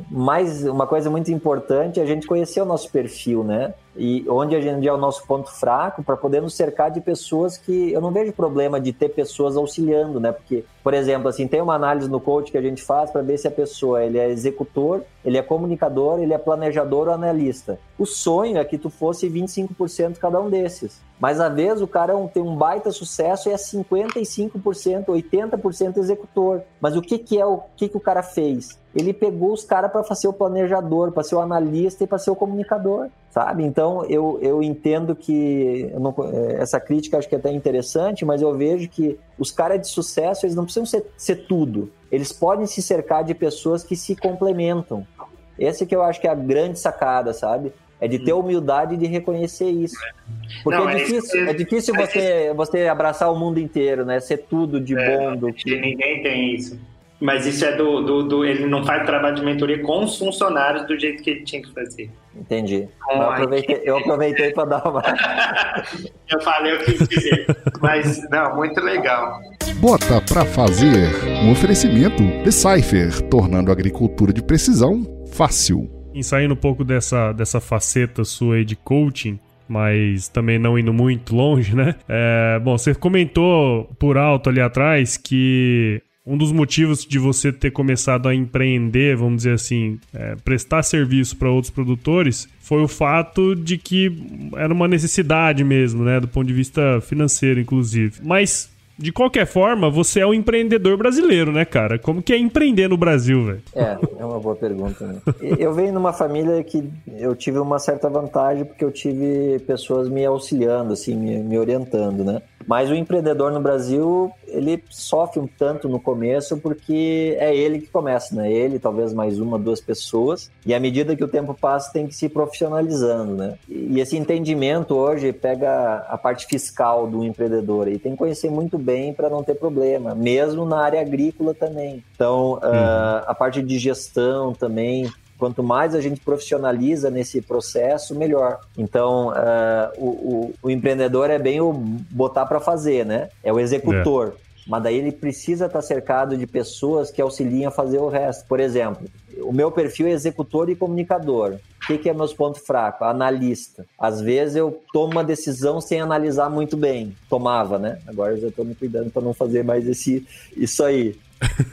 mais uma coisa muito importante é a gente conhecer o nosso perfil, né? E onde a gente é o nosso ponto fraco para poder nos cercar de pessoas que eu não vejo problema de ter pessoas auxiliando, né? Porque, por exemplo, assim, tem uma análise no coach que a gente faz para ver se a pessoa ele é executor, ele é comunicador, ele é planejador ou analista. O sonho é que tu fosse 25% cada um desses. Mas às vezes o cara é tem um baita sucesso e é 55%, 80% executor. Mas o que, que é o que, que o cara fez? Ele pegou os caras para ser o planejador, para ser o analista e para ser o comunicador, sabe? Então eu, eu entendo que eu não, é, essa crítica acho que é até interessante, mas eu vejo que os caras de sucesso eles não precisam ser, ser tudo. Eles podem se cercar de pessoas que se complementam. Esse que eu acho que é a grande sacada, sabe? É de ter hum. humildade de reconhecer isso. Porque não, é, difícil, é, é difícil você, você abraçar o mundo inteiro, né? Ser tudo de é, bom. Do que... Ninguém tem isso. Mas isso é do, do, do, Ele não faz trabalho de mentoria com os funcionários do jeito que ele tinha que fazer. Entendi. Eu aproveitei, eu aproveitei para dar uma. eu falei o que quis dizer. Mas, não, muito legal. Bota para fazer um oferecimento de Cypher, tornando a agricultura de precisão fácil. E saindo um pouco dessa, dessa faceta sua aí de coaching, mas também não indo muito longe, né? É, bom, você comentou por alto ali atrás que um dos motivos de você ter começado a empreender, vamos dizer assim, é, prestar serviço para outros produtores, foi o fato de que era uma necessidade mesmo, né, do ponto de vista financeiro, inclusive. Mas de qualquer forma, você é um empreendedor brasileiro, né, cara? Como que é empreender no Brasil, velho? É, é uma boa pergunta. Né? Eu venho numa família que eu tive uma certa vantagem porque eu tive pessoas me auxiliando, assim, me, me orientando, né? Mas o empreendedor no Brasil, ele sofre um tanto no começo porque é ele que começa, né? Ele, talvez mais uma, duas pessoas. E à medida que o tempo passa, tem que se profissionalizando, né? E esse entendimento hoje pega a parte fiscal do empreendedor e tem que conhecer muito bem para não ter problema, mesmo na área agrícola também. Então, uhum. uh, a parte de gestão também, quanto mais a gente profissionaliza nesse processo, melhor. Então, uh, o, o, o, empreendedor é bem o botar para fazer, né? É o executor. É. Mas daí ele precisa estar cercado de pessoas que auxiliem a fazer o resto. Por exemplo, o meu perfil é executor e comunicador. O que, que é meus pontos fracos? Analista. Às vezes eu tomo uma decisão sem analisar muito bem. Tomava, né? Agora eu já estou me cuidando para não fazer mais esse, isso aí.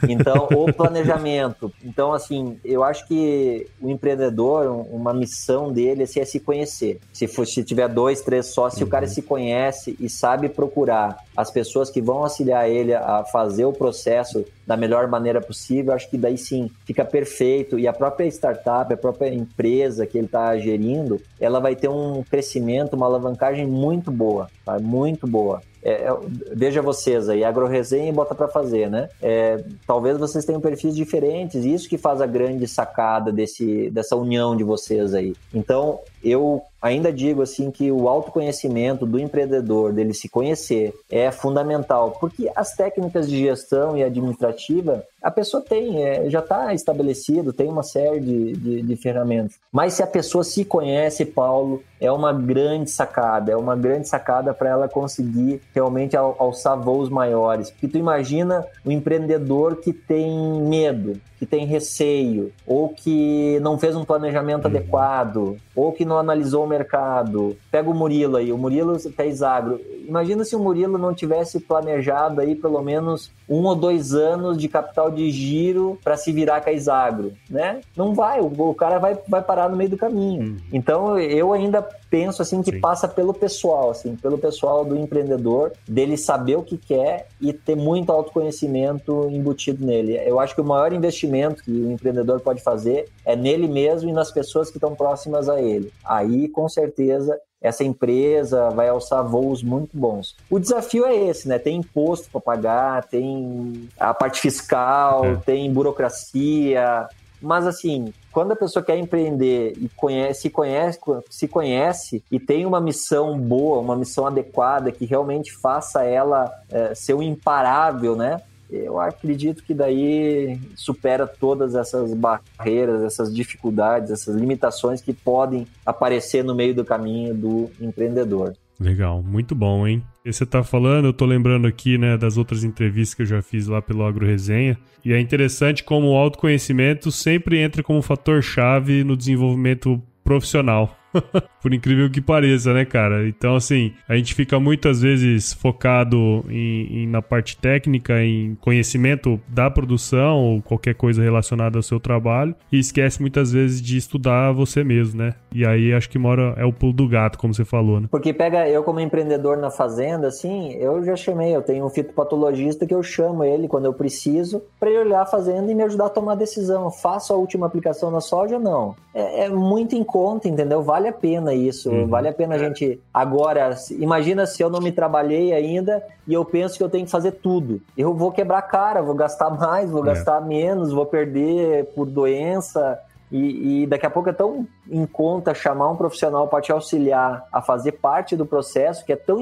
Então, o planejamento. Então, assim, eu acho que o empreendedor, uma missão dele assim, é se conhecer. Se, for, se tiver dois, três sócios, uhum. o cara uhum. se conhece e sabe procurar as pessoas que vão auxiliar ele a fazer o processo da melhor maneira possível, acho que daí sim fica perfeito. E a própria startup, a própria empresa que ele está gerindo, ela vai ter um crescimento, uma alavancagem muito boa, tá? muito boa. É, é, veja vocês aí, agroresenha e bota para fazer, né? É, talvez vocês tenham perfis diferentes, isso que faz a grande sacada desse, dessa união de vocês aí. Então, eu ainda digo assim que o autoconhecimento do empreendedor, dele se conhecer, é fundamental, porque as técnicas de gestão e administrativa a pessoa tem, é, já está estabelecido, tem uma série de, de, de, ferramentas. Mas se a pessoa se conhece, Paulo, é uma grande sacada, é uma grande sacada para ela conseguir realmente alçar voos maiores. Porque tu imagina o um empreendedor que tem medo, que tem receio, ou que não fez um planejamento uhum. adequado, ou que não analisou o mercado. Pega o Murilo aí, o Murilo fez agro. Imagina se o Murilo não tivesse planejado aí pelo menos um ou dois anos de capital de giro para se virar com a Isagro, né? Não vai, o, o, cara vai, vai parar no meio do caminho. Uhum. Então eu ainda penso assim que Sim. passa pelo pessoal, assim, pelo pessoal do empreendedor, dele saber o que quer e ter muito autoconhecimento embutido nele. Eu acho que o maior investimento que o empreendedor pode fazer é nele mesmo e nas pessoas que estão próximas a ele. Aí, com certeza, essa empresa vai alçar voos muito bons. O desafio é esse, né? Tem imposto para pagar, tem a parte fiscal, é. tem burocracia, mas assim, quando a pessoa quer empreender e conhece, se, conhece, se conhece e tem uma missão boa, uma missão adequada que realmente faça ela é, ser um imparável, né? Eu acredito que daí supera todas essas barreiras, essas dificuldades, essas limitações que podem aparecer no meio do caminho do empreendedor. Legal, muito bom, hein? E você tá falando, eu tô lembrando aqui, né, das outras entrevistas que eu já fiz lá pelo Agro Resenha, e é interessante como o autoconhecimento sempre entra como fator chave no desenvolvimento profissional. Por incrível que pareça, né, cara? Então, assim, a gente fica muitas vezes focado em, em, na parte técnica, em conhecimento da produção ou qualquer coisa relacionada ao seu trabalho e esquece muitas vezes de estudar você mesmo, né? E aí acho que mora é o pulo do gato, como você falou, né? Porque pega eu como empreendedor na fazenda, assim, eu já chamei, eu tenho um fitopatologista que eu chamo ele quando eu preciso para ele olhar a fazenda e me ajudar a tomar a decisão. Faço a última aplicação na soja ou não? É, é muito em conta, entendeu? Vale a pena isso. Uhum. Vale a pena a gente. Agora, imagina se eu não me trabalhei ainda e eu penso que eu tenho que fazer tudo. Eu vou quebrar cara, vou gastar mais, vou é. gastar menos, vou perder por doença. E, e, daqui a pouco é tão em conta chamar um profissional para te auxiliar a fazer parte do processo que é tão.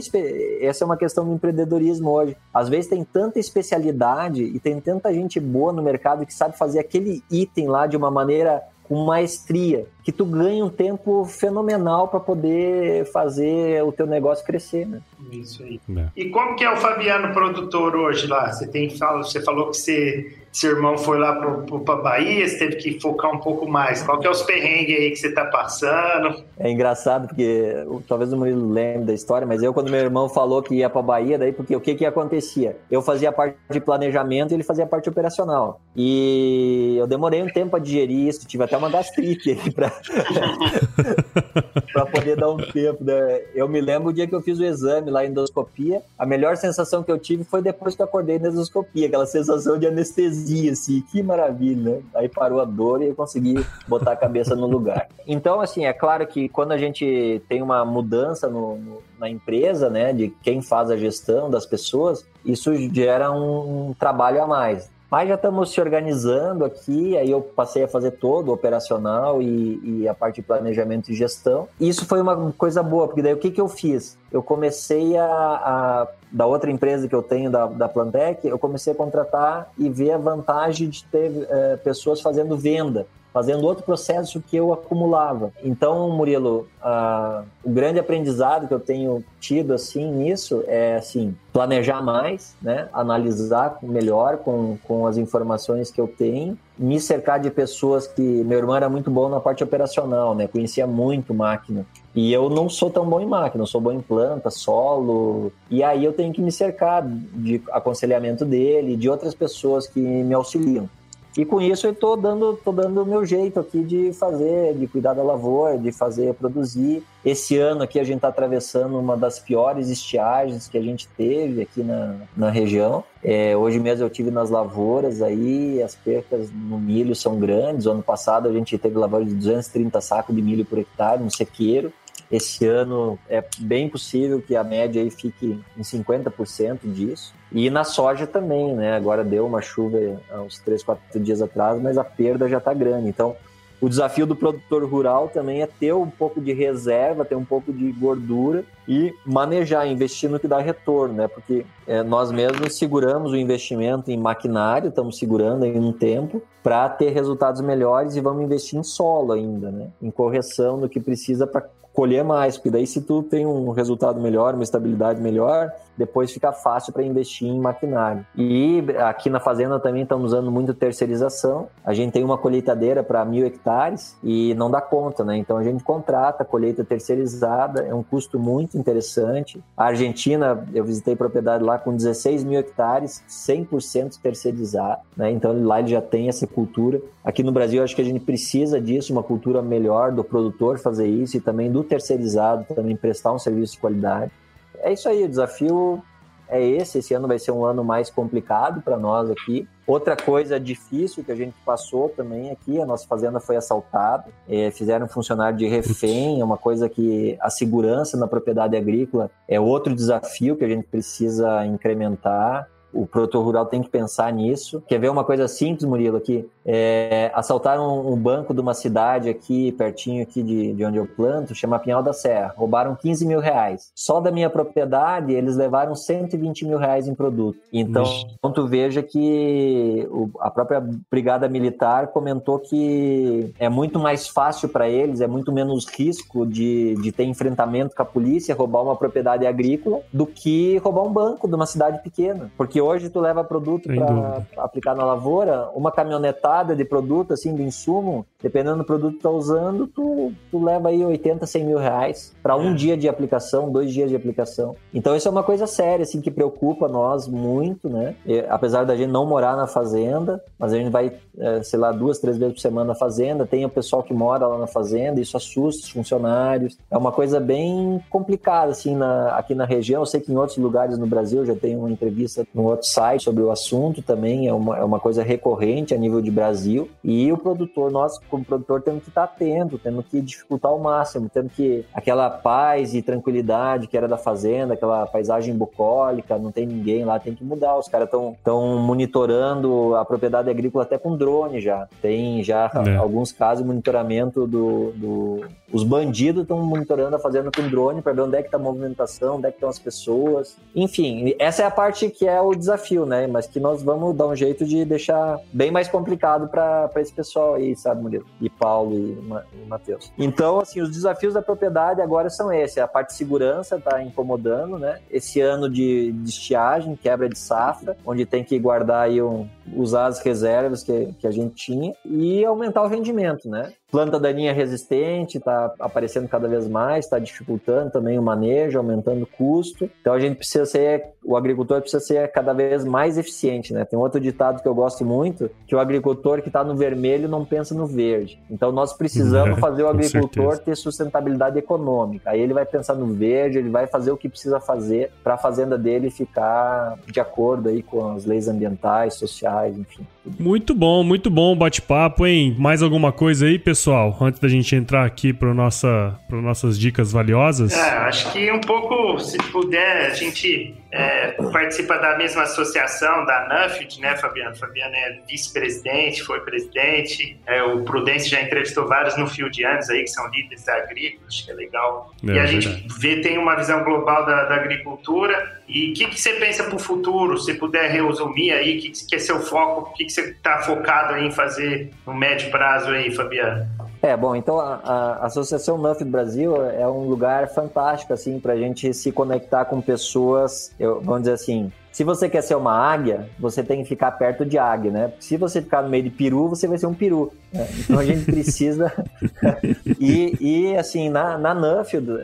Essa é uma questão do empreendedorismo hoje. Às vezes tem tanta especialidade e tem tanta gente boa no mercado que sabe fazer aquele item lá de uma maneira com maestria, que tu ganha um tempo fenomenal para poder fazer o teu negócio crescer, né? Isso aí. É. E como que é o Fabiano produtor hoje lá? Você tem você falou que você, seu irmão foi lá para Bahia, você teve que focar um pouco mais. Qual que é os perrengues aí que você está passando? É engraçado porque talvez o Murilo lembre da história, mas eu quando meu irmão falou que ia para Bahia, daí porque o que que acontecia? Eu fazia a parte de planejamento e ele fazia a parte operacional. E eu demorei um tempo a digerir isso, tive até uma gastrite aí para para poder dar um tempo. Né? Eu me lembro o dia que eu fiz o exame lá, endoscopia, a melhor sensação que eu tive foi depois que eu acordei na endoscopia, aquela sensação de anestesia assim, que maravilha, né? Aí parou a dor e eu consegui botar a cabeça no lugar. Então, assim, é claro que quando a gente tem uma mudança no, no, na empresa, né, de quem faz a gestão das pessoas, isso gera um trabalho a mais. Mas já estamos se organizando aqui, aí eu passei a fazer todo o operacional e, e, a parte de planejamento e gestão. E isso foi uma coisa boa, porque daí o que, que eu fiz? Eu comecei a, a da outra empresa que eu tenho, da, da Plantec, eu comecei a contratar e ver a vantagem de ter é, pessoas fazendo venda fazendo outro processo que eu acumulava. Então, Murilo, o grande aprendizado que eu tenho tido assim nisso é assim planejar mais, né? Analisar melhor com, com as informações que eu tenho, me cercar de pessoas que meu irmão era muito bom na parte operacional, né? Conhecia muito máquina. E eu não sou tão bom em máquina, eu sou bom em planta, solo. E aí eu tenho que me cercar de aconselhamento dele, de outras pessoas que me auxiliam. E com isso eu estou dando, tô dando o meu jeito aqui de fazer, de cuidar da lavoura, de fazer, produzir. Esse ano aqui a gente está atravessando uma das piores estiagens que a gente teve aqui na, na região. É, hoje mesmo eu tive nas lavouras aí, as percas no milho são grandes. O ano passado a gente teve lavoura de 230 sacos de milho por hectare no sequeiro. Esse ano é bem possível que a média aí fique em 50% disso. E na soja também, né? Agora deu uma chuva há uns 3, 4 dias atrás, mas a perda já está grande. Então, o desafio do produtor rural também é ter um pouco de reserva, ter um pouco de gordura e manejar, investir no que dá retorno, né? Porque é, nós mesmos seguramos o investimento em maquinário, estamos segurando aí um tempo para ter resultados melhores e vamos investir em solo ainda, né? Em correção do que precisa para colher mais, porque daí se tu tem um resultado melhor, uma estabilidade melhor, depois fica fácil para investir em maquinário. E aqui na fazenda também estamos usando muito terceirização. A gente tem uma colheitadeira para mil hectares e não dá conta, né? Então a gente contrata colheita terceirizada, é um custo muito interessante. A Argentina, eu visitei propriedade lá com 16 mil hectares, 100% terceirizado, né? Então lá ele já tem essa cultura. Aqui no Brasil, acho que a gente precisa disso, uma cultura melhor do produtor fazer isso e também do terceirizado também prestar um serviço de qualidade. É isso aí, o desafio é esse. Esse ano vai ser um ano mais complicado para nós aqui. Outra coisa difícil que a gente passou também aqui, a nossa fazenda foi assaltada, é, fizeram um funcionário de refém, é uma coisa que a segurança na propriedade agrícola é outro desafio que a gente precisa incrementar o produtor rural tem que pensar nisso. Quer ver uma coisa simples, Murilo, aqui? É, assaltaram um banco de uma cidade aqui, pertinho aqui de, de onde eu planto, chama Pinhal da Serra. Roubaram 15 mil reais. Só da minha propriedade, eles levaram 120 mil reais em produto. Então, então tu veja que o, a própria Brigada Militar comentou que é muito mais fácil para eles, é muito menos risco de, de ter enfrentamento com a polícia, roubar uma propriedade agrícola, do que roubar um banco de uma cidade pequena. Porque hoje tu leva produto para aplicar na lavoura, uma caminhonetada de produto, assim, de insumo, dependendo do produto que tá usando, tu, tu leva aí 80, 100 mil reais para um é. dia de aplicação, dois dias de aplicação. Então isso é uma coisa séria, assim, que preocupa nós muito, né? E, apesar da gente não morar na fazenda, mas a gente vai, é, sei lá, duas, três vezes por semana na fazenda, tem o pessoal que mora lá na fazenda, isso assusta os funcionários. É uma coisa bem complicada, assim, na, aqui na região. Eu sei que em outros lugares no Brasil já tem uma entrevista no outro site sobre o assunto também, é uma, é uma coisa recorrente a nível de Brasil Brasil. E o produtor, nós como produtor, temos que estar atento, temos que dificultar ao máximo, temos que aquela paz e tranquilidade que era da fazenda, aquela paisagem bucólica, não tem ninguém lá, tem que mudar. Os caras estão monitorando a propriedade agrícola até com drone já. Tem já é. alguns casos de monitoramento do, do... Os bandidos estão monitorando a fazenda com drone para ver onde é que está a movimentação, onde é que estão as pessoas. Enfim, essa é a parte que é o desafio, né? Mas que nós vamos dar um jeito de deixar bem mais complicado recado para esse pessoal aí, sabe, Murilo? E Paulo e, Ma e Matheus. Então, assim, os desafios da propriedade agora são esses. A parte de segurança está incomodando, né? Esse ano de, de estiagem, quebra de safra, onde tem que guardar aí um, usar as reservas que, que a gente tinha e aumentar o rendimento, né? Planta daninha resistente está aparecendo cada vez mais, está dificultando também o manejo, aumentando o custo. Então a gente precisa ser, o agricultor precisa ser cada vez mais eficiente, né? Tem outro ditado que eu gosto muito, que o agricultor que está no vermelho não pensa no verde. Então nós precisamos fazer o agricultor ter sustentabilidade econômica. Aí ele vai pensar no verde, ele vai fazer o que precisa fazer para a fazenda dele ficar de acordo aí com as leis ambientais, sociais, enfim. Muito bom, muito bom bate-papo, hein? Mais alguma coisa aí, pessoal? Antes da gente entrar aqui para nossa, nossas dicas valiosas? É, acho que um pouco, se puder, a gente é, participa da mesma associação, da NUFID, né, Fabiano? Fabiano é vice-presidente, foi presidente. É, o Prudência já entrevistou vários no fio de anos aí, que são líderes agrícolas, acho que é legal. É, e a gente vê, tem uma visão global da, da agricultura. E o que, que você pensa para o futuro? Se puder resumir aí, o que, que é seu foco? O que, que você está focado em fazer no médio prazo aí, Fabiano? É, bom, então a, a Associação NUF do Brasil é um lugar fantástico, assim, para a gente se conectar com pessoas, eu, vamos dizer assim, se você quer ser uma águia, você tem que ficar perto de águia, né? Se você ficar no meio de peru, você vai ser um peru. Né? Então a gente precisa. e, e, assim, na, na Nuffield, uh,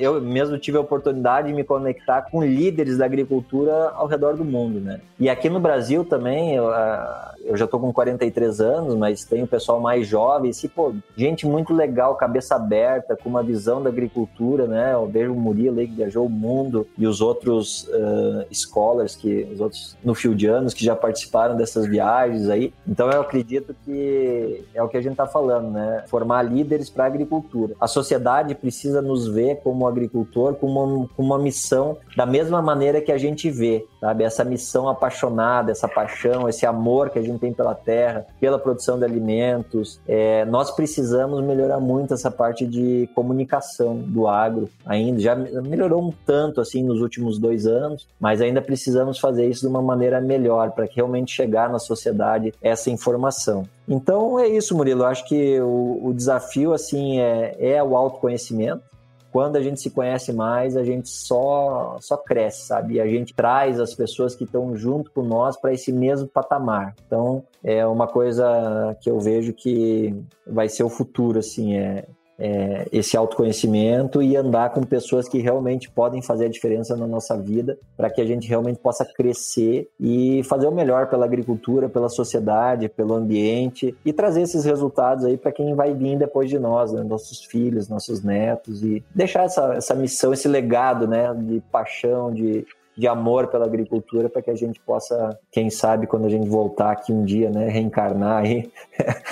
eu mesmo tive a oportunidade de me conectar com líderes da agricultura ao redor do mundo, né? E aqui no Brasil também, eu, uh, eu já tô com 43 anos, mas tem o pessoal mais jovem, assim, pô, gente muito legal, cabeça aberta, com uma visão da agricultura, né? Eu vejo o Murilo aí que viajou o mundo e os outros uh, escolas scholars, que os outros no anos que já participaram dessas viagens aí. Então eu acredito que é o que a gente está falando, né? Formar líderes para a agricultura. A sociedade precisa nos ver como agricultor com uma, com uma missão da mesma maneira que a gente vê, sabe? Essa missão apaixonada, essa paixão, esse amor que a gente tem pela terra, pela produção de alimentos. É, nós precisamos melhorar muito essa parte de comunicação do agro ainda. Já melhorou um tanto assim nos últimos dois anos, mas ainda precisa precisamos fazer isso de uma maneira melhor para que realmente chegar na sociedade essa informação. Então é isso, Murilo. Eu acho que o, o desafio assim é, é o autoconhecimento quando a gente se conhece mais, a gente só só cresce, sabe? E a gente traz as pessoas que estão junto com nós para esse mesmo patamar. Então, é uma coisa que eu vejo que vai ser o futuro, assim, é é, esse autoconhecimento e andar com pessoas que realmente podem fazer a diferença na nossa vida para que a gente realmente possa crescer e fazer o melhor pela agricultura, pela sociedade, pelo ambiente e trazer esses resultados aí para quem vai vir depois de nós, né? nossos filhos, nossos netos e deixar essa, essa missão, esse legado né? de paixão, de, de amor pela agricultura para que a gente possa, quem sabe, quando a gente voltar aqui um dia, né, reencarnar aí,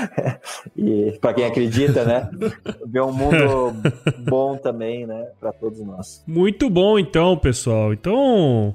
e para quem acredita, né, ver um mundo bom também, né, para todos nós. Muito bom, então, pessoal. Então,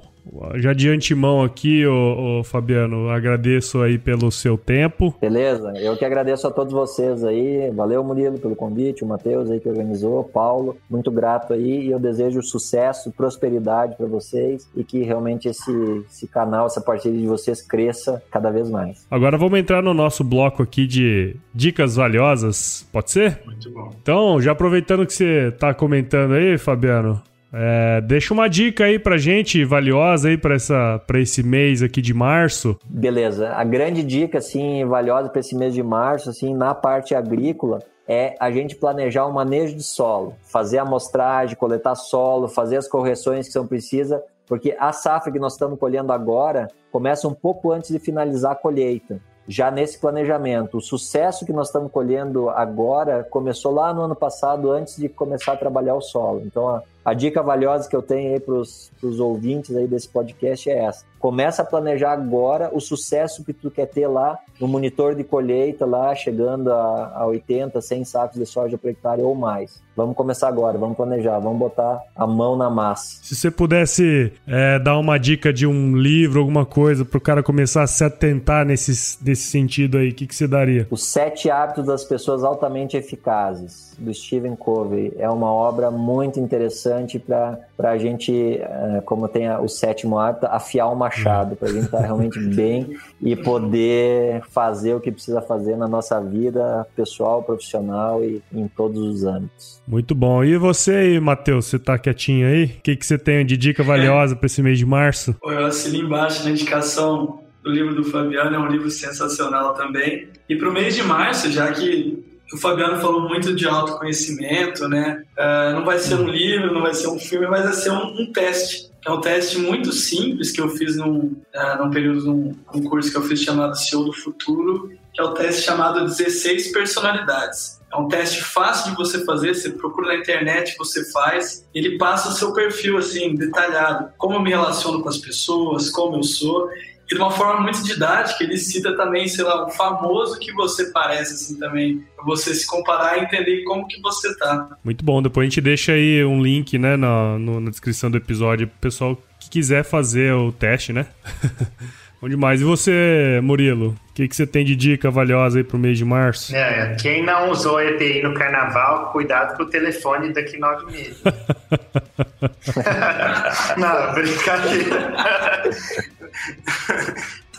já de antemão aqui, ô, ô, Fabiano, agradeço aí pelo seu tempo. Beleza, eu que agradeço a todos vocês aí. Valeu, Murilo, pelo convite, o Matheus aí que organizou, Paulo, muito grato aí e eu desejo sucesso, prosperidade para vocês e que realmente esse, esse canal, essa parceria de vocês cresça cada vez mais. Agora vamos entrar no nosso bloco aqui de dicas valiosas, pode ser? Muito bom. Então, já aproveitando que você está comentando aí, Fabiano, é, deixa uma dica aí pra gente, valiosa aí pra, essa, pra esse mês aqui de março. Beleza. A grande dica, assim, valiosa para esse mês de março, assim, na parte agrícola, é a gente planejar o manejo de solo, fazer a amostragem, coletar solo, fazer as correções que são precisas, porque a safra que nós estamos colhendo agora começa um pouco antes de finalizar a colheita já nesse planejamento. O sucesso que nós estamos colhendo agora começou lá no ano passado, antes de começar a trabalhar o solo. Então, a, a dica valiosa que eu tenho aí para os ouvintes aí desse podcast é essa. Começa a planejar agora o sucesso que tu quer ter lá no monitor de colheita, lá chegando a, a 80, 100 sacos de soja por hectare ou mais. Vamos começar agora, vamos planejar, vamos botar a mão na massa. Se você pudesse é, dar uma dica de um livro, alguma coisa, para o cara começar a se atentar nesse, nesse sentido aí, o que, que você daria? Os Sete Hábitos das Pessoas Altamente Eficazes, do Stephen Covey. É uma obra muito interessante para a gente, é, como tem o sétimo hábito, afiar o machado, para a gente estar tá realmente bem e poder fazer o que precisa fazer na nossa vida pessoal, profissional e em todos os âmbitos. Muito bom. E você aí, Matheus, você tá quietinho aí? O que, que você tem de dica valiosa para esse mês de março? Eu assino embaixo na indicação do livro do Fabiano, é um livro sensacional também. E para o mês de março, já que o Fabiano falou muito de autoconhecimento, né? Uh, não vai ser um livro, não vai ser um filme, mas vai ser um, um teste. É um teste muito simples que eu fiz num, uh, num período, num, num curso que eu fiz chamado CEO do Futuro, que é o teste chamado 16 Personalidades. É um teste fácil de você fazer, você procura na internet, você faz, ele passa o seu perfil assim, detalhado, como eu me relaciono com as pessoas, como eu sou. e de uma forma muito didática, ele cita também, sei lá, um famoso que você parece, assim, também, pra você se comparar e entender como que você tá. Muito bom, depois a gente deixa aí um link, né, na, no, na descrição do episódio pessoal que quiser fazer o teste, né? Bom demais. E você, Murilo? O que, que você tem de dica valiosa aí pro mês de março? É, quem não usou EPI no carnaval, cuidado com o telefone daqui nove meses. não, brincadeira.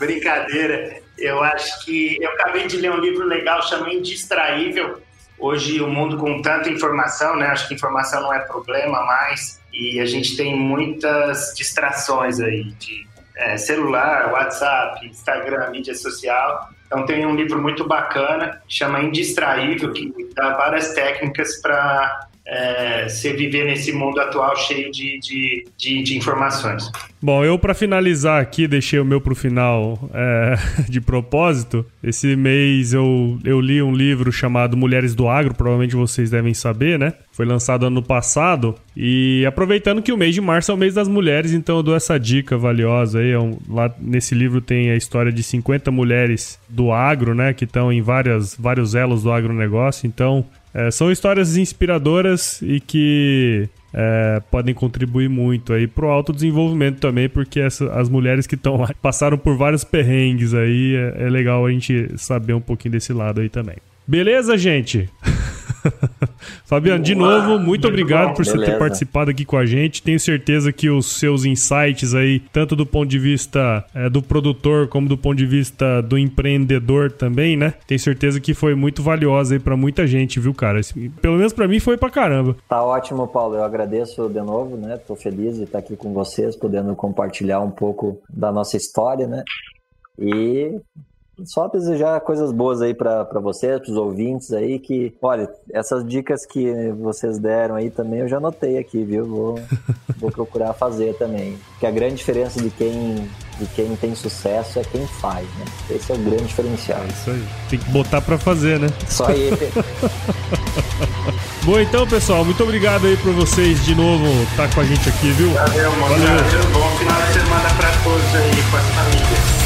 brincadeira. Eu acho que. Eu acabei de ler um livro legal chamado Indistraível. Hoje, o mundo com tanta informação, né? Acho que informação não é problema mais. E a gente tem muitas distrações aí de é, celular, WhatsApp, Instagram, mídia social. Então tem um livro muito bacana, chama Indistraível, que dá várias técnicas para é, você viver nesse mundo atual cheio de, de, de, de informações. Bom, eu para finalizar aqui, deixei o meu pro final é, de propósito. Esse mês eu, eu li um livro chamado Mulheres do Agro, provavelmente vocês devem saber, né? Foi lançado ano passado. E aproveitando que o mês de março é o mês das mulheres, então eu dou essa dica valiosa aí. É lá nesse livro tem a história de 50 mulheres do agro, né? Que estão em várias, vários elos do agronegócio. Então, é, são histórias inspiradoras e que é, podem contribuir muito aí pro autodesenvolvimento também, porque essa, as mulheres que estão lá passaram por vários perrengues aí, é, é legal a gente saber um pouquinho desse lado aí também. Beleza, gente? Fabiano, de novo, muito, obrigado por você ter participado aqui com a gente. Tenho certeza que os seus insights aí, tanto do ponto de vista é, do produtor como do ponto de vista do empreendedor também, né? Tenho certeza que foi muito valiosa aí para muita gente, viu, cara? Pelo menos para mim foi pra caramba. Tá ótimo, Paulo. Eu agradeço de novo, né? Tô feliz de estar aqui com vocês, podendo compartilhar um pouco da nossa história, né? E só desejar coisas boas aí para vocês, para os ouvintes aí, que, olha, essas dicas que vocês deram aí também eu já anotei aqui, viu? Vou, vou procurar fazer também. Porque a grande diferença de quem, de quem tem sucesso é quem faz, né? Esse é o grande diferencial. É isso aí. Tem que botar para fazer, né? Só aí. Bom, então, pessoal, muito obrigado aí por vocês de novo estar tá com a gente aqui, viu? Valeu, mano. Valeu. Valeu. Bom final de semana para todos aí, com as famílias.